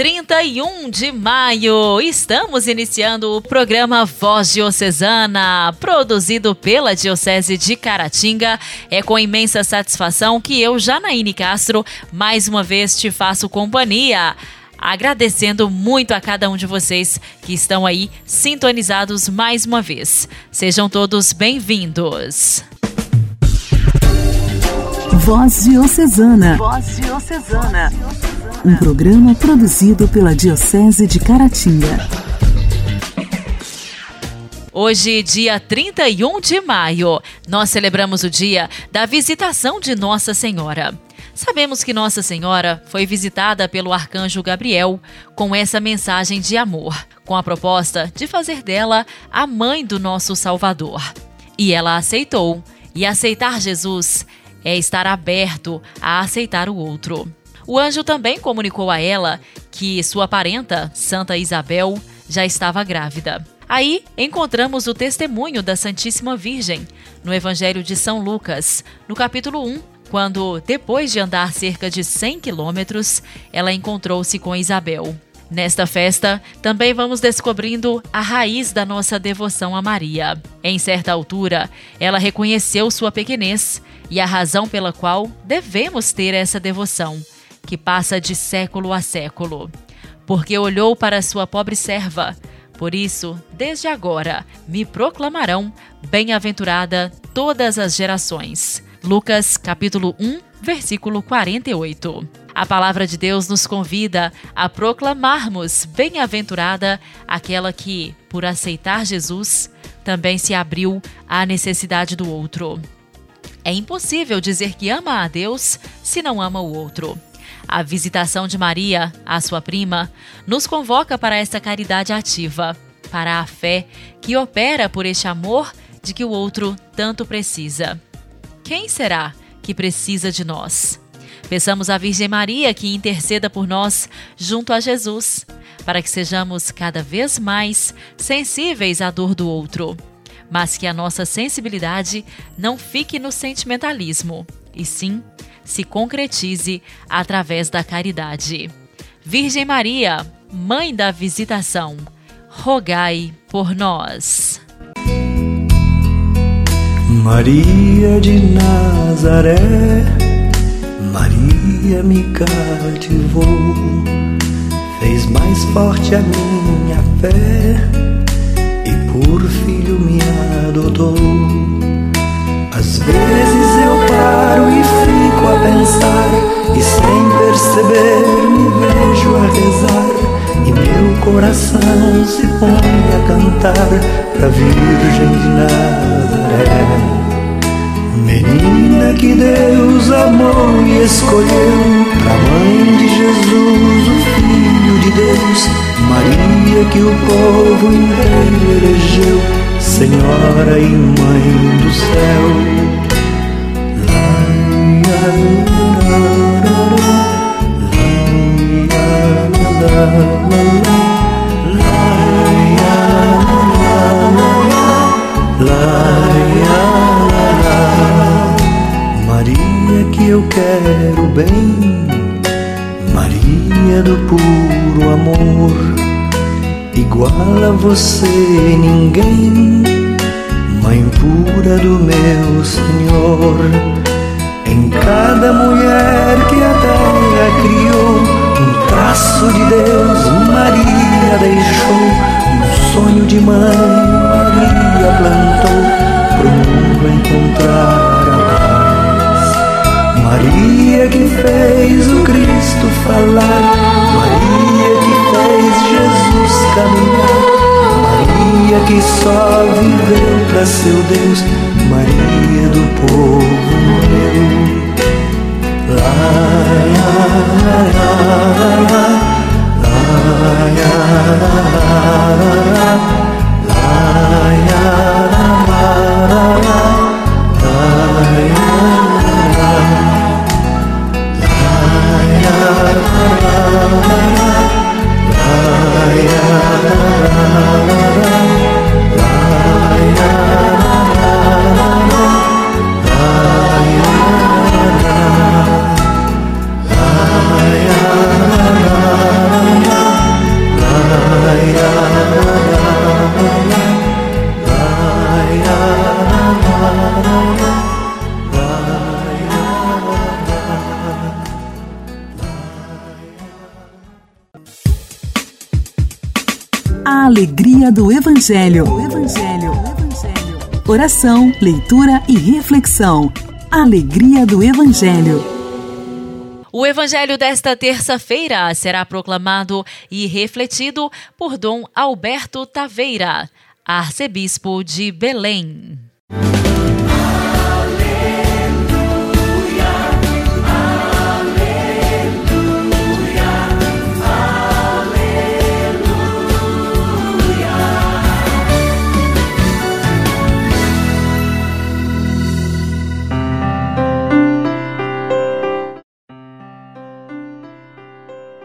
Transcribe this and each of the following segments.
31 de maio, estamos iniciando o programa Voz Diocesana, produzido pela Diocese de Caratinga. É com imensa satisfação que eu, Janaíne Castro, mais uma vez te faço companhia agradecendo muito a cada um de vocês que estão aí sintonizados mais uma vez. Sejam todos bem-vindos. Voz Diocesana. Voz Diocesana. Um programa produzido pela Diocese de Caratinga. Hoje, dia 31 de maio, nós celebramos o dia da visitação de Nossa Senhora. Sabemos que Nossa Senhora foi visitada pelo arcanjo Gabriel com essa mensagem de amor, com a proposta de fazer dela a mãe do nosso Salvador. E ela aceitou. E aceitar Jesus é estar aberto a aceitar o outro. O anjo também comunicou a ela que sua parenta, Santa Isabel, já estava grávida. Aí encontramos o testemunho da Santíssima Virgem no Evangelho de São Lucas, no capítulo 1, quando, depois de andar cerca de 100 quilômetros, ela encontrou-se com Isabel. Nesta festa, também vamos descobrindo a raiz da nossa devoção a Maria. Em certa altura, ela reconheceu sua pequenez e a razão pela qual devemos ter essa devoção, que passa de século a século. Porque olhou para sua pobre serva. Por isso, desde agora, me proclamarão bem-aventurada todas as gerações. Lucas capítulo 1, versículo 48. A palavra de Deus nos convida a proclamarmos bem-aventurada aquela que, por aceitar Jesus, também se abriu à necessidade do outro. É impossível dizer que ama a Deus se não ama o outro. A visitação de Maria, a sua prima, nos convoca para essa caridade ativa, para a fé que opera por este amor de que o outro tanto precisa. Quem será que precisa de nós? Peçamos à Virgem Maria que interceda por nós junto a Jesus, para que sejamos cada vez mais sensíveis à dor do outro, mas que a nossa sensibilidade não fique no sentimentalismo, e sim se concretize através da caridade. Virgem Maria, Mãe da Visitação, rogai por nós. Maria de Nazaré Maria me cativou, fez mais forte a minha fé e por filho me adotou. Às vezes eu paro e fico a pensar, e sem perceber me vejo a rezar, e meu coração se põe a cantar pra Virgem de Nazaré. Menina que Deus amou e escolheu, a mãe de Jesus, o Filho de Deus, Maria que o povo inteiro elegeu, Senhora e Mãe do céu. eu Evangelho. Evangelho. Oração, leitura e reflexão. Alegria do Evangelho. O Evangelho desta terça-feira será proclamado e refletido por Dom Alberto Taveira, arcebispo de Belém.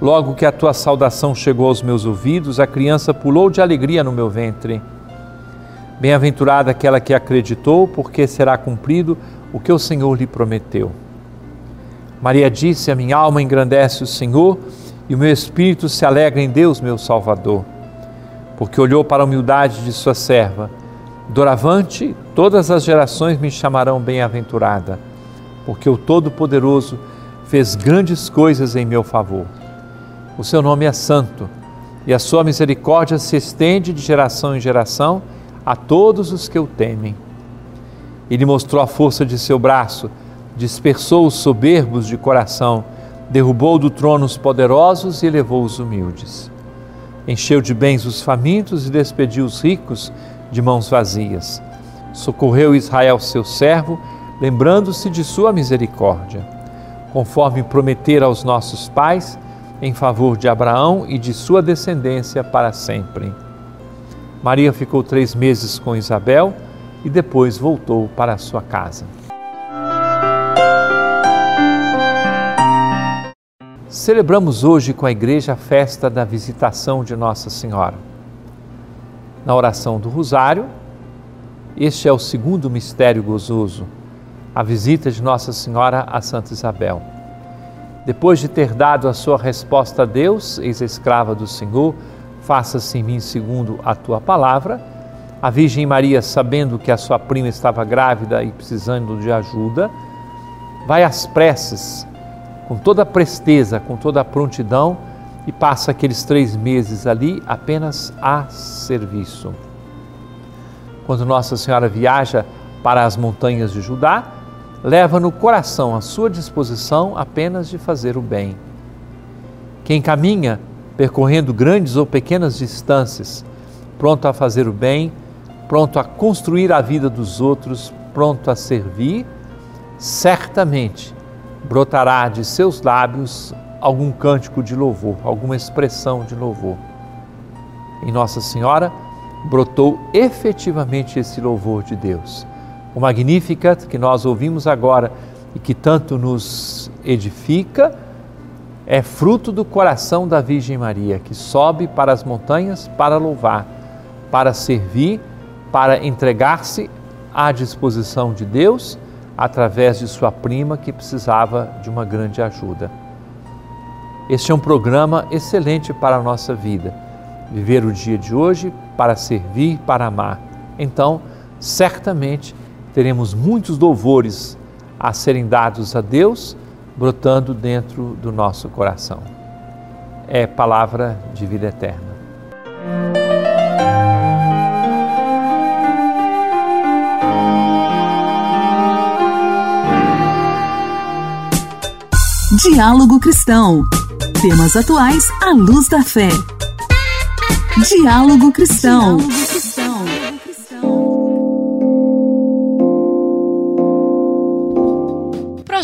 Logo que a tua saudação chegou aos meus ouvidos, a criança pulou de alegria no meu ventre. Bem-aventurada aquela que acreditou, porque será cumprido o que o Senhor lhe prometeu. Maria disse: A minha alma engrandece o Senhor e o meu espírito se alegra em Deus, meu Salvador, porque olhou para a humildade de sua serva. Doravante, todas as gerações me chamarão bem-aventurada, porque o Todo-Poderoso fez grandes coisas em meu favor. O seu nome é santo e a sua misericórdia se estende de geração em geração a todos os que o temem. Ele mostrou a força de seu braço, dispersou os soberbos de coração, derrubou do trono os poderosos e elevou os humildes. Encheu de bens os famintos e despediu os ricos de mãos vazias. Socorreu Israel, seu servo, lembrando-se de sua misericórdia. Conforme prometera aos nossos pais, em favor de Abraão e de sua descendência para sempre. Maria ficou três meses com Isabel e depois voltou para sua casa. Celebramos hoje com a igreja a festa da visitação de Nossa Senhora. Na oração do Rosário, este é o segundo mistério gozoso, a visita de Nossa Senhora a Santa Isabel. Depois de ter dado a sua resposta a Deus, ex-escrava do Senhor, faça-se em mim segundo a tua palavra. A Virgem Maria, sabendo que a sua prima estava grávida e precisando de ajuda, vai às pressas, com toda a presteza, com toda a prontidão e passa aqueles três meses ali apenas a serviço. Quando Nossa Senhora viaja para as montanhas de Judá, leva no coração à sua disposição apenas de fazer o bem. Quem caminha percorrendo grandes ou pequenas distâncias, pronto a fazer o bem, pronto a construir a vida dos outros, pronto a servir, certamente brotará de seus lábios algum cântico de louvor, alguma expressão de louvor. Em Nossa Senhora brotou efetivamente esse louvor de Deus o Magnificat que nós ouvimos agora e que tanto nos edifica, é fruto do coração da Virgem Maria, que sobe para as montanhas para louvar, para servir, para entregar-se à disposição de Deus através de sua prima que precisava de uma grande ajuda. Este é um programa excelente para a nossa vida. Viver o dia de hoje para servir, para amar. Então, certamente, teremos muitos louvores a serem dados a Deus, brotando dentro do nosso coração. É palavra de vida eterna. Diálogo Cristão. Temas atuais à luz da fé. Diálogo Cristão. Diálogo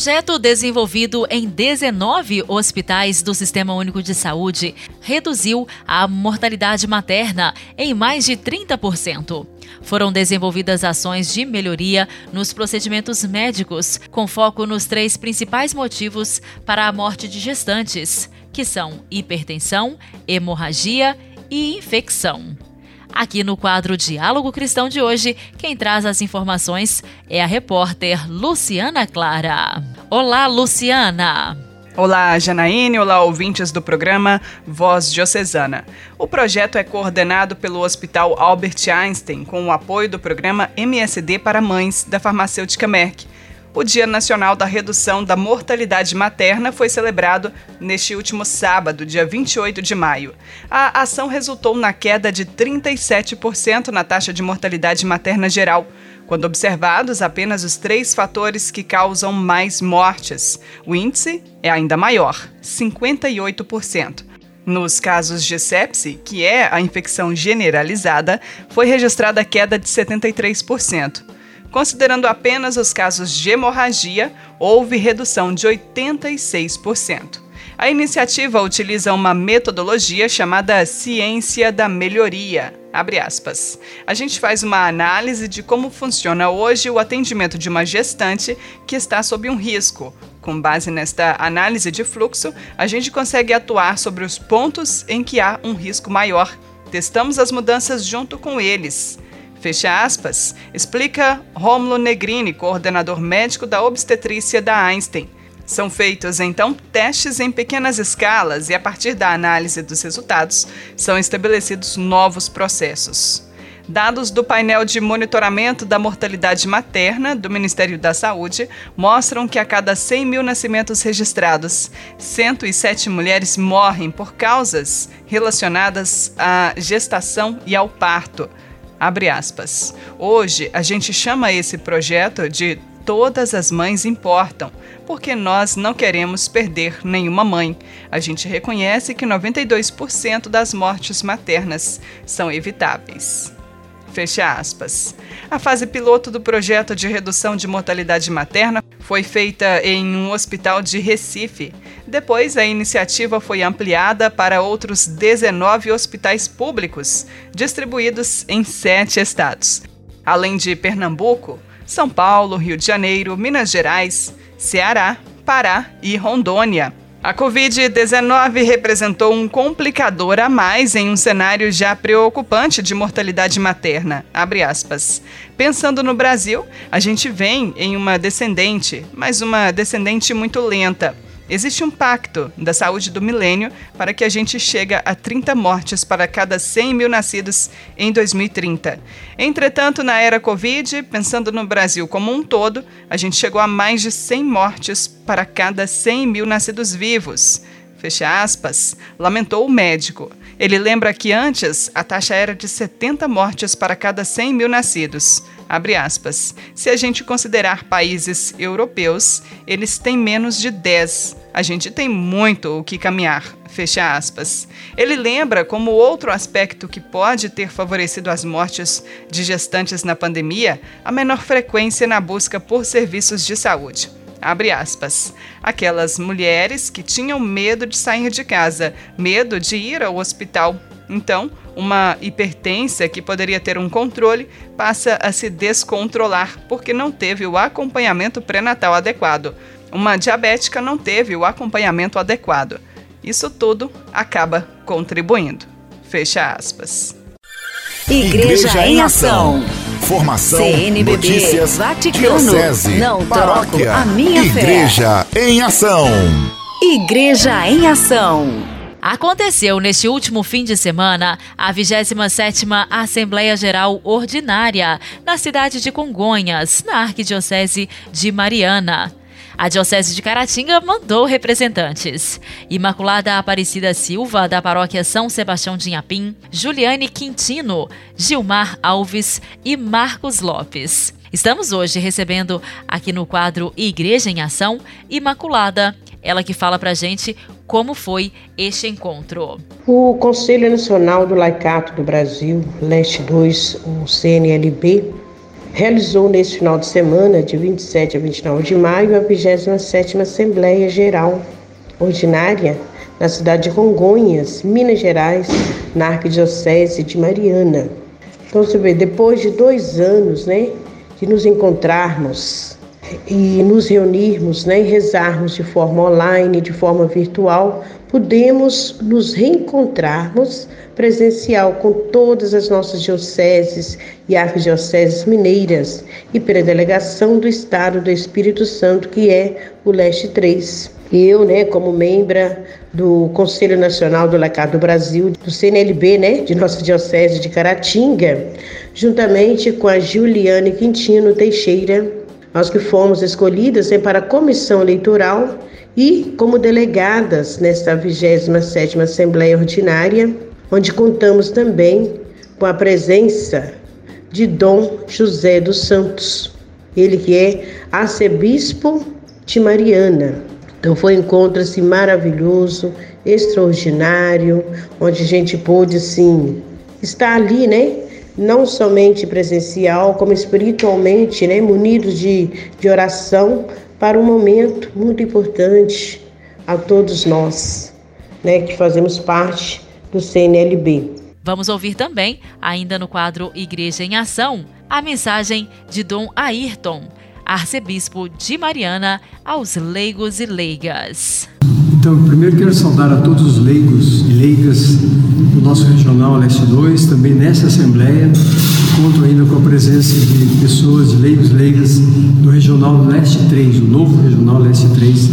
projeto desenvolvido em 19 hospitais do Sistema Único de Saúde reduziu a mortalidade materna em mais de 30%. Foram desenvolvidas ações de melhoria nos procedimentos médicos, com foco nos três principais motivos para a morte de gestantes, que são hipertensão, hemorragia e infecção. Aqui no quadro Diálogo Cristão de hoje, quem traz as informações é a repórter Luciana Clara. Olá, Luciana! Olá, Janaíne, olá, ouvintes do programa Voz Diocesana. O projeto é coordenado pelo Hospital Albert Einstein com o apoio do programa MSD para Mães da farmacêutica Merck. O Dia Nacional da Redução da Mortalidade Materna foi celebrado neste último sábado, dia 28 de maio. A ação resultou na queda de 37% na taxa de mortalidade materna geral quando observados apenas os três fatores que causam mais mortes. O índice é ainda maior, 58%. Nos casos de sepse, que é a infecção generalizada, foi registrada queda de 73%. Considerando apenas os casos de hemorragia, houve redução de 86%. A iniciativa utiliza uma metodologia chamada Ciência da Melhoria. A gente faz uma análise de como funciona hoje o atendimento de uma gestante que está sob um risco. Com base nesta análise de fluxo, a gente consegue atuar sobre os pontos em que há um risco maior. Testamos as mudanças junto com eles. Fecha aspas, explica Romulo Negrini, coordenador médico da obstetrícia da Einstein. São feitos então testes em pequenas escalas e, a partir da análise dos resultados, são estabelecidos novos processos. Dados do painel de monitoramento da mortalidade materna do Ministério da Saúde mostram que a cada 100 mil nascimentos registrados, 107 mulheres morrem por causas relacionadas à gestação e ao parto. Abre aspas. Hoje, a gente chama esse projeto de Todas as Mães Importam, porque nós não queremos perder nenhuma mãe. A gente reconhece que 92% das mortes maternas são evitáveis. Fecha aspas. A fase piloto do projeto de redução de mortalidade materna foi feita em um hospital de Recife. Depois, a iniciativa foi ampliada para outros 19 hospitais públicos, distribuídos em sete estados. Além de Pernambuco, São Paulo, Rio de Janeiro, Minas Gerais, Ceará, Pará e Rondônia. A Covid-19 representou um complicador a mais em um cenário já preocupante de mortalidade materna. Pensando no Brasil, a gente vem em uma descendente, mas uma descendente muito lenta. Existe um pacto da saúde do milênio para que a gente chegue a 30 mortes para cada 100 mil nascidos em 2030. Entretanto, na era Covid, pensando no Brasil como um todo, a gente chegou a mais de 100 mortes para cada 100 mil nascidos vivos. Fecha aspas, lamentou o médico. Ele lembra que antes a taxa era de 70 mortes para cada 100 mil nascidos. Aspas. Se a gente considerar países europeus, eles têm menos de 10. A gente tem muito o que caminhar. Fecha aspas. Ele lembra como outro aspecto que pode ter favorecido as mortes de gestantes na pandemia, a menor frequência na busca por serviços de saúde. Abre aspas. Aquelas mulheres que tinham medo de sair de casa, medo de ir ao hospital. Então, uma hipertensão que poderia ter um controle passa a se descontrolar porque não teve o acompanhamento pré-natal adequado. Uma diabética não teve o acompanhamento adequado. Isso tudo acaba contribuindo. Fecha aspas. Igreja, Igreja em Ação. Formação, CNBB, notícias, Vaticano, diocese, não paróquia, troco a minha Igreja fé. em Ação. Igreja em Ação. Aconteceu neste último fim de semana a 27ª Assembleia Geral Ordinária na cidade de Congonhas, na Arquidiocese de Mariana. A Diocese de Caratinga mandou representantes. Imaculada Aparecida Silva, da paróquia São Sebastião de Inhapim, Juliane Quintino, Gilmar Alves e Marcos Lopes. Estamos hoje recebendo aqui no quadro Igreja em Ação, Imaculada, ela que fala pra gente como foi este encontro. O Conselho Nacional do Laicato do Brasil, Leste 2, o CNLB, realizou neste final de semana, de 27 a 29 de maio, a 27ª Assembleia Geral Ordinária na cidade de Congonhas, Minas Gerais, na Arquidiocese de Mariana. Então, você vê, depois de dois anos, né, de nos encontrarmos e nos reunirmos né, e rezarmos de forma online, de forma virtual, podemos nos reencontrarmos presencial com todas as nossas dioceses e arquidioceses mineiras e pela delegação do Estado do Espírito Santo, que é o Leste 3. Eu, né, como membra do Conselho Nacional do Lacado do Brasil, do CNLB, né, de nossa diocese de Caratinga, juntamente com a Juliane Quintino Teixeira, nós que fomos escolhidas né, para a comissão eleitoral e como delegadas nesta 27ª Assembleia Ordinária, onde contamos também com a presença de Dom José dos Santos, ele que é arcebispo de Mariana. Então foi um encontro assim maravilhoso, extraordinário, onde a gente pôde assim estar ali, né? Não somente presencial, como espiritualmente, né? Munidos de, de oração para um momento muito importante a todos nós, né? Que fazemos parte do CNLB. Vamos ouvir também, ainda no quadro Igreja em Ação, a mensagem de Dom Ayrton, arcebispo de Mariana, aos leigos e leigas. Então, primeiro quero saudar a todos os leigos e leigas nosso Regional Leste 2, também nessa Assembleia. Conto ainda com a presença de pessoas, de leigos leigas do Regional Leste 3, o novo Regional Leste 3,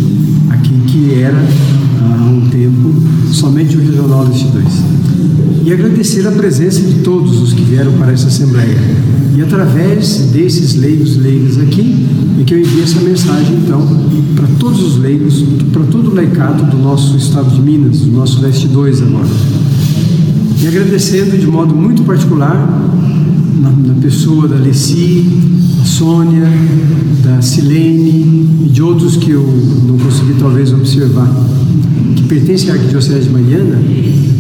aqui que era há um tempo somente o Regional Leste 2. E agradecer a presença de todos os que vieram para essa Assembleia. E através desses leigos leigas aqui, é que eu envio essa mensagem, então, para todos os leigos, para todo o leicado do nosso estado de Minas, do nosso Leste 2 agora. E agradecendo de modo muito particular, na, na pessoa da Leci, da Sônia, da Silene e de outros que eu não consegui talvez observar, que pertencem à Arquidiocese de Mariana,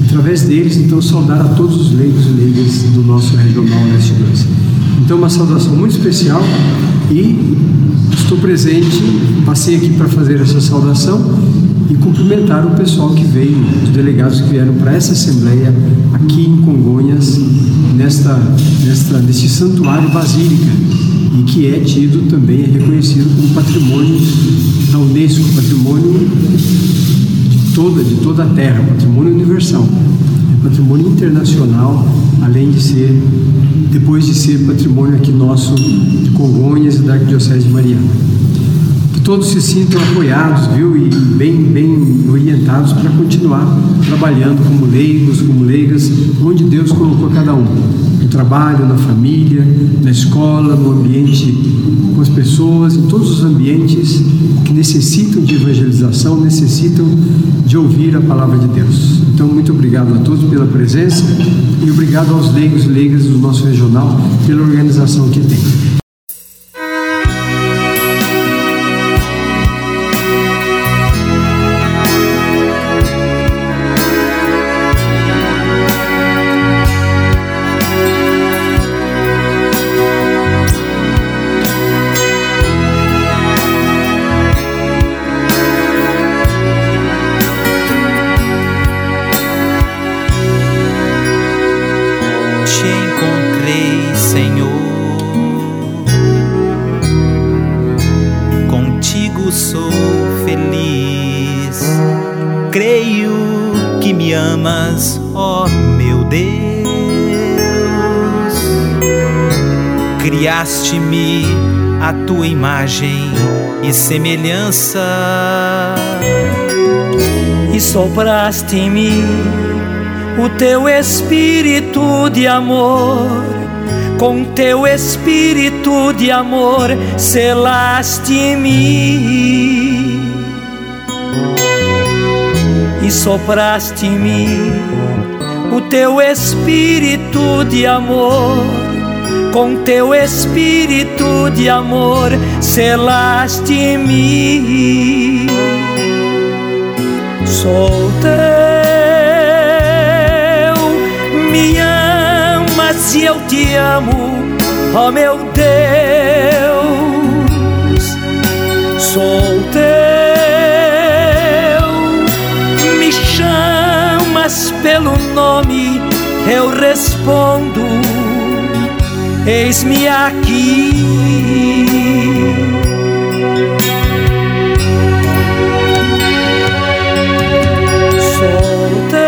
através deles, então, saudar a todos os leigos e leigas do nosso Regional Leste 2. Então, uma saudação muito especial e estou presente, passei aqui para fazer essa saudação e cumprimentar o pessoal que veio, os delegados que vieram para essa assembleia aqui em Congonhas, nesta, nesta, neste santuário basílica e que é tido também, é reconhecido como patrimônio da Unesco, patrimônio de toda, de toda a Terra, patrimônio universal, é patrimônio internacional, além de ser, depois de ser patrimônio aqui nosso de Congonhas e da Arquidiocese de Mariana todos se sintam apoiados, viu, e bem, bem orientados para continuar trabalhando como leigos, como leigas, onde Deus colocou cada um, no trabalho, na família, na escola, no ambiente com as pessoas, em todos os ambientes que necessitam de evangelização, necessitam de ouvir a palavra de Deus. Então, muito obrigado a todos pela presença e obrigado aos leigos e leigas do nosso regional pela organização que tem. Criaste-me a tua imagem e semelhança, e sopraste em mim o teu espírito de amor. Com teu espírito de amor selaste em mim. E sopraste em mim o teu espírito de amor com teu espírito de amor selaste em mim. Sou teu, me amas e eu te amo, ó meu Deus. Sou teu, me chamas pelo nome, eu respondo eis-me aqui. Sou teu,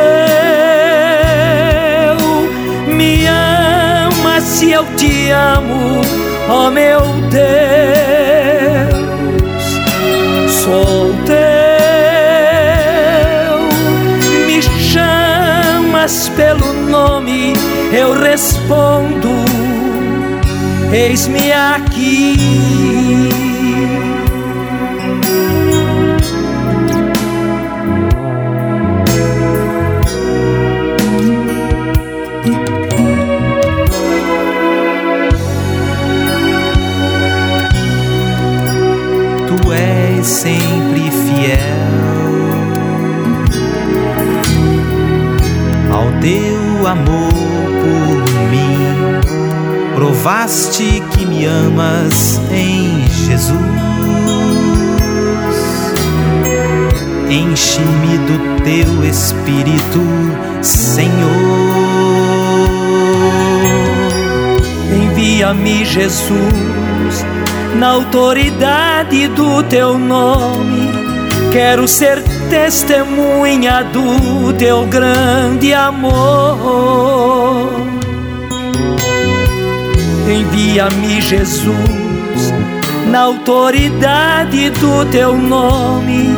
me ama se eu te amo, ó meu Deus. Sou teu, me chamas pelo nome, eu respondo eis-me aqui. sempre fiel ao teu amor. Provaste que me amas em Jesus. Enche-me do teu espírito, Senhor. Envia-me, Jesus na autoridade do teu nome. Quero ser testemunha do teu grande amor. Envia-me, Jesus, na autoridade do teu nome.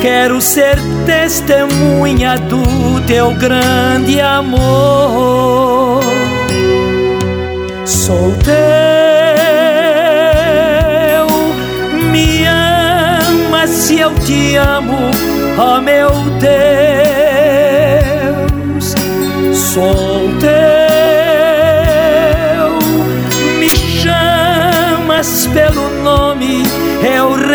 Quero ser testemunha do teu grande amor. Sou teu se eu te amo, ó oh meu Deus, sou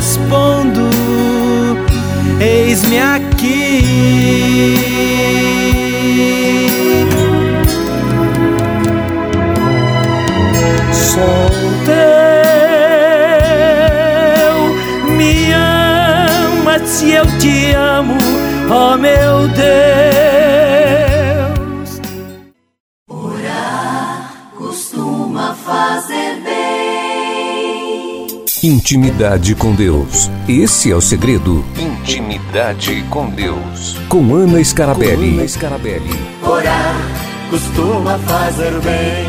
respondo, eis-me aqui. Sou teu, me amas se eu te amo, ó oh meu Deus. Intimidade com Deus. Esse é o segredo. Intimidade com Deus. Com Ana Scarabelli. Com Ana Scarabelli. Orar costuma fazer bem.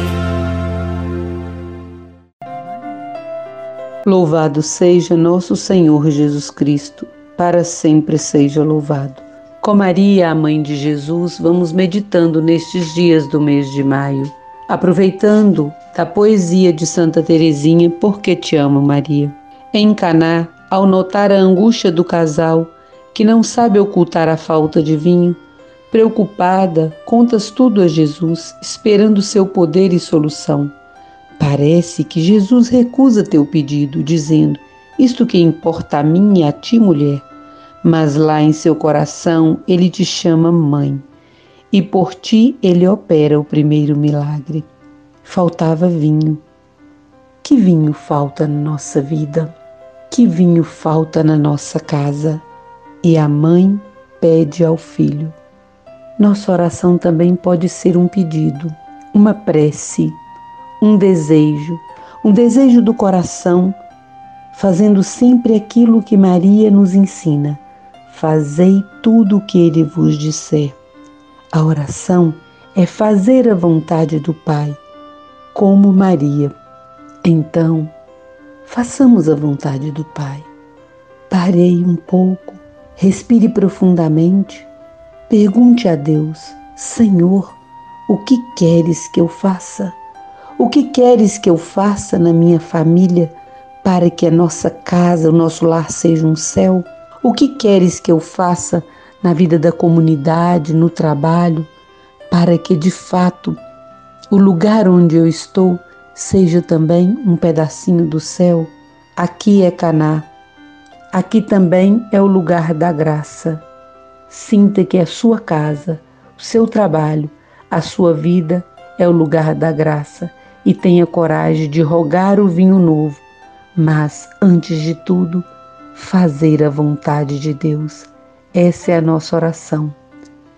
Louvado seja nosso Senhor Jesus Cristo para sempre seja louvado. Com Maria, a mãe de Jesus, vamos meditando nestes dias do mês de maio, aproveitando da poesia de Santa Teresinha, Porque te amo, Maria. Em Caná, ao notar a angústia do casal, que não sabe ocultar a falta de vinho, preocupada, contas tudo a Jesus, esperando seu poder e solução. Parece que Jesus recusa teu pedido, dizendo: Isto que importa a mim e a ti, mulher, mas lá em seu coração ele te chama mãe, e por ti ele opera o primeiro milagre. Faltava vinho. Que vinho falta na nossa vida? Que vinho falta na nossa casa? E a mãe pede ao filho. Nossa oração também pode ser um pedido, uma prece, um desejo, um desejo do coração, fazendo sempre aquilo que Maria nos ensina Fazei tudo o que ele vos disser. A oração é fazer a vontade do Pai, como Maria. Então, façamos a vontade do Pai. Parei um pouco, respire profundamente, pergunte a Deus: Senhor, o que queres que eu faça? O que queres que eu faça na minha família para que a nossa casa, o nosso lar seja um céu? O que queres que eu faça na vida da comunidade, no trabalho, para que de fato o lugar onde eu estou seja também um pedacinho do céu? Aqui é Caná. Aqui também é o lugar da graça. Sinta que a sua casa, o seu trabalho, a sua vida é o lugar da graça e tenha coragem de rogar o vinho novo, mas, antes de tudo, fazer a vontade de Deus. Essa é a nossa oração.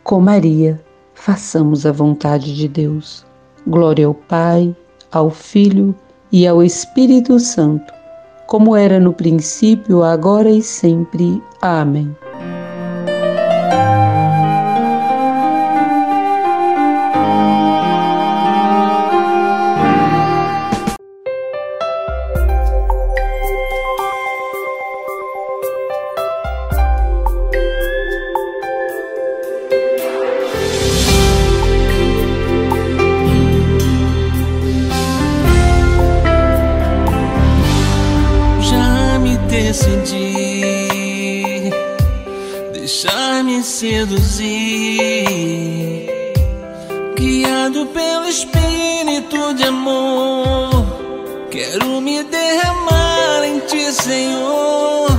Com Maria, façamos a vontade de Deus. Glória ao Pai, ao Filho e ao Espírito Santo, como era no princípio, agora e sempre. Amém. guiado pelo Espírito de amor. Quero me derramar em ti, Senhor.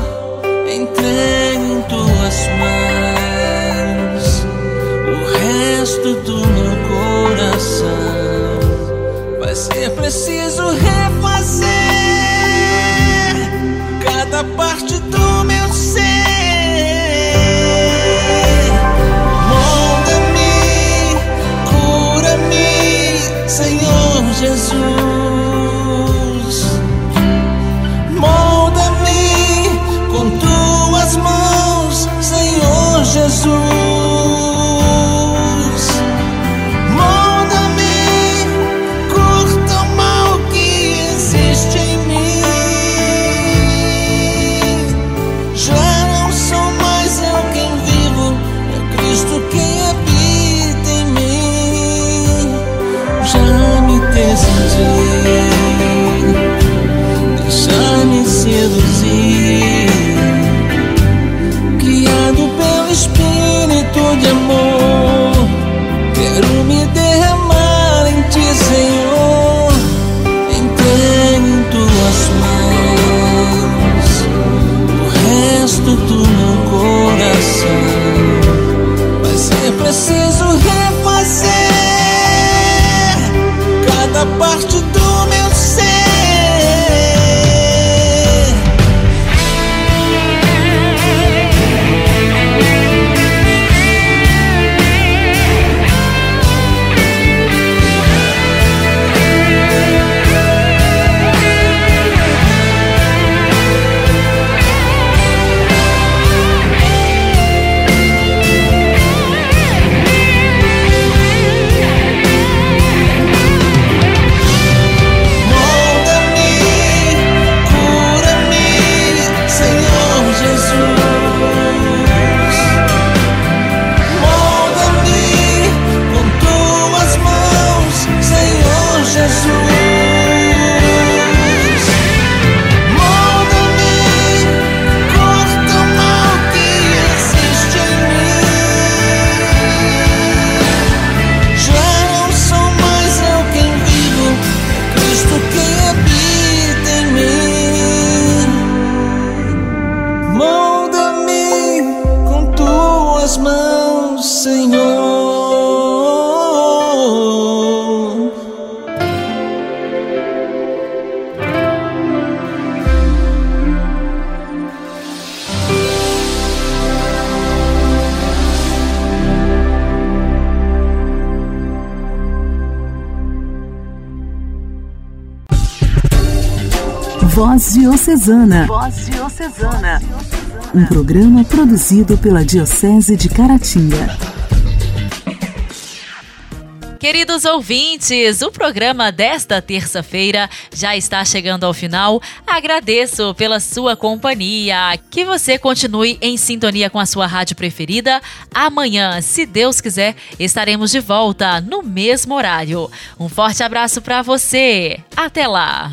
Entrego em tuas mãos o resto do meu coração. Vai ser preciso refazer cada parte do Voz Diocesana. Voz Diocesana. Um programa produzido pela Diocese de Caratinga. Queridos ouvintes, o programa desta terça-feira já está chegando ao final. Agradeço pela sua companhia. Que você continue em sintonia com a sua rádio preferida. Amanhã, se Deus quiser, estaremos de volta no mesmo horário. Um forte abraço para você. Até lá.